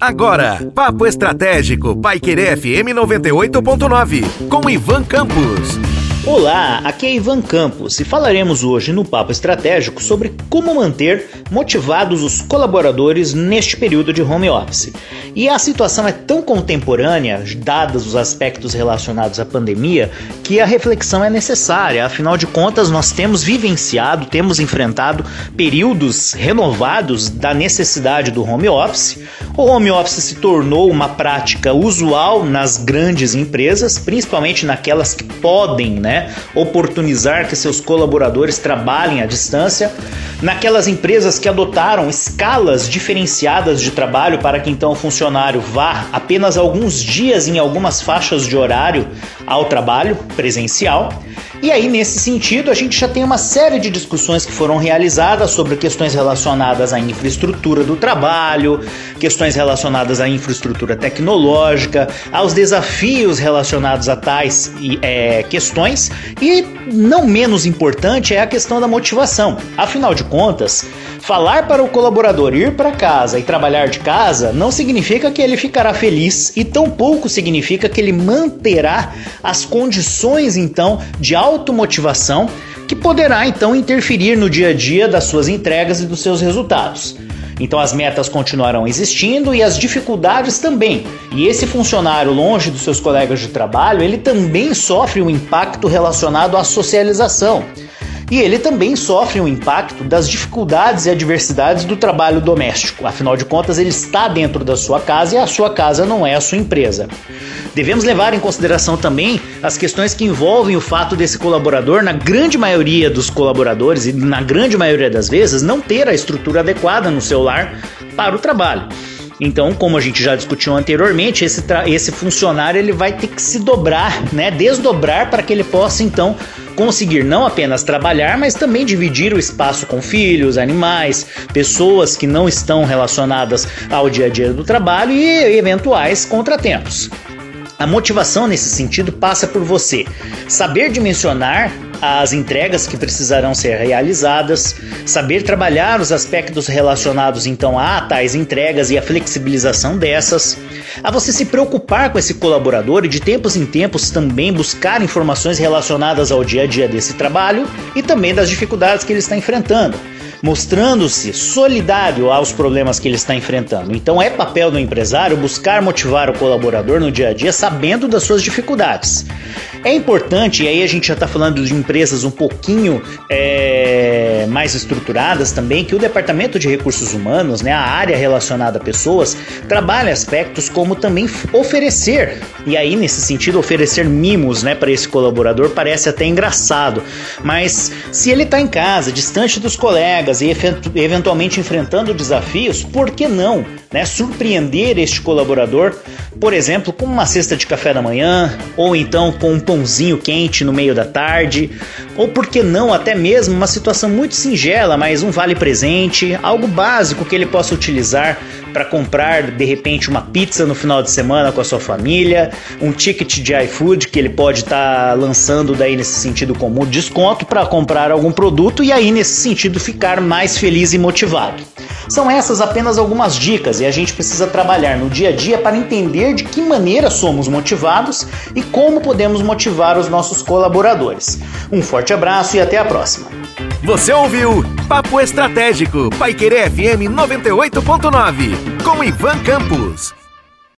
Agora, Papo Estratégico, Paiquerê FM 98.9, com Ivan Campos. Olá, aqui é Ivan Campos e falaremos hoje no Papo Estratégico sobre como manter motivados os colaboradores neste período de home office. E a situação é tão contemporânea, dados os aspectos relacionados à pandemia, que a reflexão é necessária. Afinal de contas, nós temos vivenciado, temos enfrentado períodos renovados da necessidade do home office. O home office se tornou uma prática usual nas grandes empresas, principalmente naquelas que podem, né? Oportunizar que seus colaboradores trabalhem à distância, naquelas empresas que adotaram escalas diferenciadas de trabalho para que então o funcionário vá apenas alguns dias em algumas faixas de horário ao trabalho presencial. E aí, nesse sentido, a gente já tem uma série de discussões que foram realizadas sobre questões relacionadas à infraestrutura do trabalho, questões relacionadas à infraestrutura tecnológica, aos desafios relacionados a tais é, questões e, não menos importante, é a questão da motivação. Afinal de contas, falar para o colaborador ir para casa e trabalhar de casa não significa que ele ficará feliz e tampouco significa que ele manterá as condições então de automotivação que poderá então interferir no dia a dia das suas entregas e dos seus resultados. Então as metas continuarão existindo e as dificuldades também. E esse funcionário longe dos seus colegas de trabalho, ele também sofre um impacto relacionado à socialização. E ele também sofre um impacto das dificuldades e adversidades do trabalho doméstico. Afinal de contas, ele está dentro da sua casa e a sua casa não é a sua empresa. Devemos levar em consideração também as questões que envolvem o fato desse colaborador, na grande maioria dos colaboradores e na grande maioria das vezes, não ter a estrutura adequada no seu lar para o trabalho. Então, como a gente já discutiu anteriormente, esse, esse funcionário ele vai ter que se dobrar, né, desdobrar para que ele possa então conseguir não apenas trabalhar, mas também dividir o espaço com filhos, animais, pessoas que não estão relacionadas ao dia a dia do trabalho e eventuais contratempos. A motivação nesse sentido passa por você saber dimensionar as entregas que precisarão ser realizadas, saber trabalhar os aspectos relacionados então a tais entregas e a flexibilização dessas, a você se preocupar com esse colaborador e de tempos em tempos também buscar informações relacionadas ao dia a dia desse trabalho e também das dificuldades que ele está enfrentando mostrando-se solidário aos problemas que ele está enfrentando. Então é papel do empresário buscar motivar o colaborador no dia a dia sabendo das suas dificuldades. É importante, e aí a gente já está falando de empresas um pouquinho é, mais estruturadas também, que o Departamento de Recursos Humanos, né, a área relacionada a pessoas, trabalha aspectos como também oferecer, e aí nesse sentido oferecer mimos né, para esse colaborador parece até engraçado, mas se ele está em casa, distante dos colegas e eventualmente enfrentando desafios, por que não né, surpreender este colaborador, por exemplo, com uma cesta de café da manhã, ou então com um pãozinho quente no meio da tarde, ou por que não até mesmo uma situação muito singela, mas um vale presente, algo básico que ele possa utilizar para comprar de repente uma pizza no final de semana com a sua família, um ticket de iFood que ele pode estar tá lançando daí nesse sentido comum desconto para comprar algum produto e aí nesse sentido ficar mais feliz e motivado. São essas apenas algumas dicas e a gente precisa trabalhar no dia a dia para entender de que maneira somos motivados e como podemos motivar os nossos colaboradores. Um forte abraço e até a próxima. Você ouviu Papo Estratégico, Paiquerê FM 98.9, com Ivan Campos.